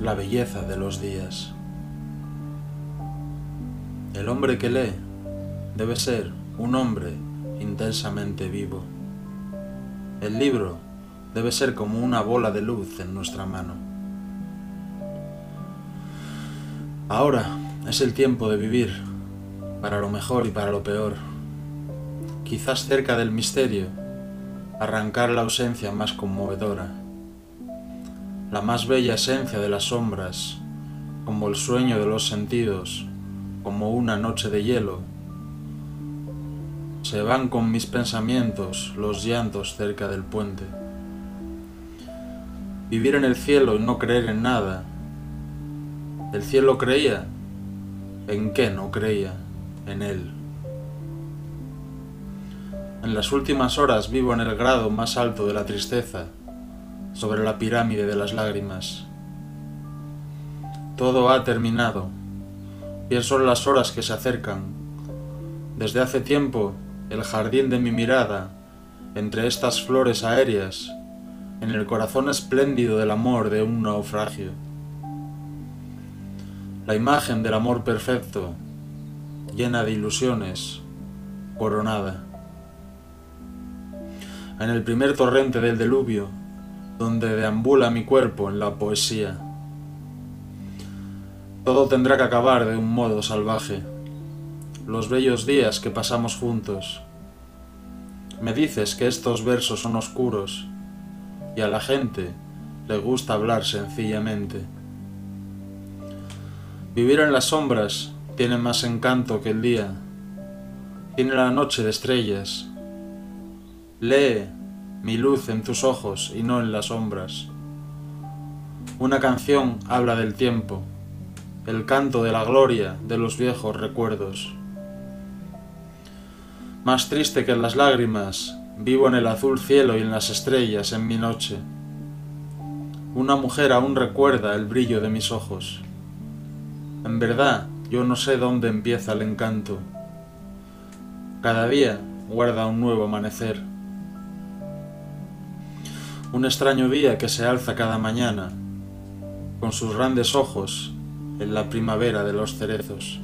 la belleza de los días. El hombre que lee debe ser un hombre intensamente vivo. El libro debe ser como una bola de luz en nuestra mano. Ahora es el tiempo de vivir, para lo mejor y para lo peor. Quizás cerca del misterio, arrancar la ausencia más conmovedora la más bella esencia de las sombras, como el sueño de los sentidos, como una noche de hielo. Se van con mis pensamientos los llantos cerca del puente. Vivir en el cielo y no creer en nada. ¿El cielo creía? ¿En qué no creía? En él. En las últimas horas vivo en el grado más alto de la tristeza sobre la pirámide de las lágrimas. Todo ha terminado. Pienso en las horas que se acercan. Desde hace tiempo, el jardín de mi mirada, entre estas flores aéreas, en el corazón espléndido del amor de un naufragio. La imagen del amor perfecto, llena de ilusiones, coronada. En el primer torrente del diluvio, donde deambula mi cuerpo en la poesía. Todo tendrá que acabar de un modo salvaje. Los bellos días que pasamos juntos. Me dices que estos versos son oscuros y a la gente le gusta hablar sencillamente. Vivir en las sombras tiene más encanto que el día. Tiene la noche de estrellas. Lee mi luz en tus ojos y no en las sombras. Una canción habla del tiempo, el canto de la gloria de los viejos recuerdos. Más triste que las lágrimas, vivo en el azul cielo y en las estrellas en mi noche. Una mujer aún recuerda el brillo de mis ojos. En verdad, yo no sé dónde empieza el encanto. Cada día guarda un nuevo amanecer un extraño día que se alza cada mañana, con sus grandes ojos en la primavera de los cerezos.